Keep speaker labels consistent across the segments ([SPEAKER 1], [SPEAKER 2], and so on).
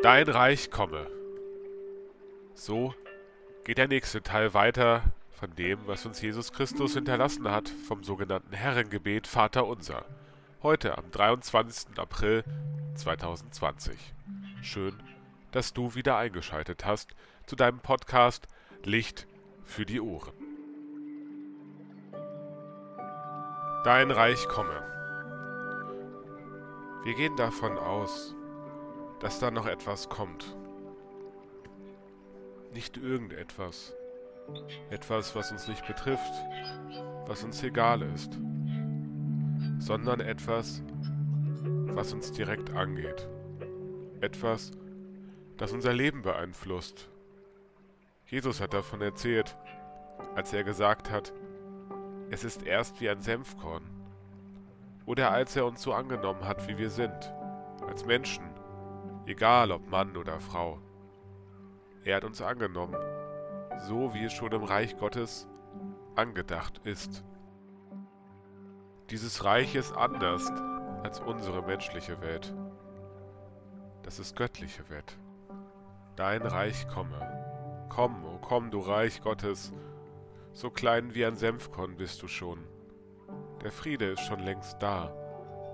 [SPEAKER 1] Dein Reich komme. So geht der nächste Teil weiter von dem, was uns Jesus Christus hinterlassen hat, vom sogenannten Herrengebet Vater Unser. Heute am 23. April 2020. Schön, dass du wieder eingeschaltet hast zu deinem Podcast Licht für die Ohren. Dein Reich komme. Wir gehen davon aus, dass da noch etwas kommt. Nicht irgendetwas. Etwas, was uns nicht betrifft, was uns egal ist, sondern etwas, was uns direkt angeht. Etwas, das unser Leben beeinflusst. Jesus hat davon erzählt, als er gesagt hat, es ist erst wie ein Senfkorn. Oder als er uns so angenommen hat, wie wir sind, als Menschen, egal ob Mann oder Frau. Er hat uns angenommen, so wie es schon im Reich Gottes angedacht ist. Dieses Reich ist anders als unsere menschliche Welt. Das ist göttliche Welt. Dein Reich komme. Komm, o oh komm, du Reich Gottes, so klein wie ein Senfkorn bist du schon. Der Friede ist schon längst da.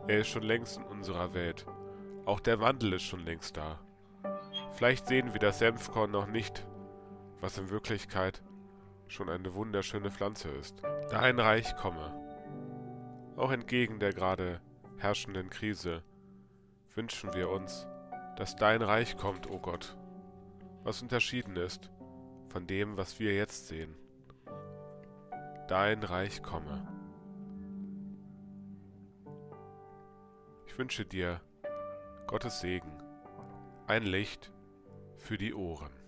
[SPEAKER 1] Er ist schon längst in unserer Welt. Auch der Wandel ist schon längst da. Vielleicht sehen wir das Senfkorn noch nicht, was in Wirklichkeit schon eine wunderschöne Pflanze ist. Dein Reich komme. Auch entgegen der gerade herrschenden Krise wünschen wir uns, dass dein Reich kommt, o oh Gott, was unterschieden ist von dem, was wir jetzt sehen. Dein Reich komme. Ich wünsche dir Gottes Segen, ein Licht für die Ohren.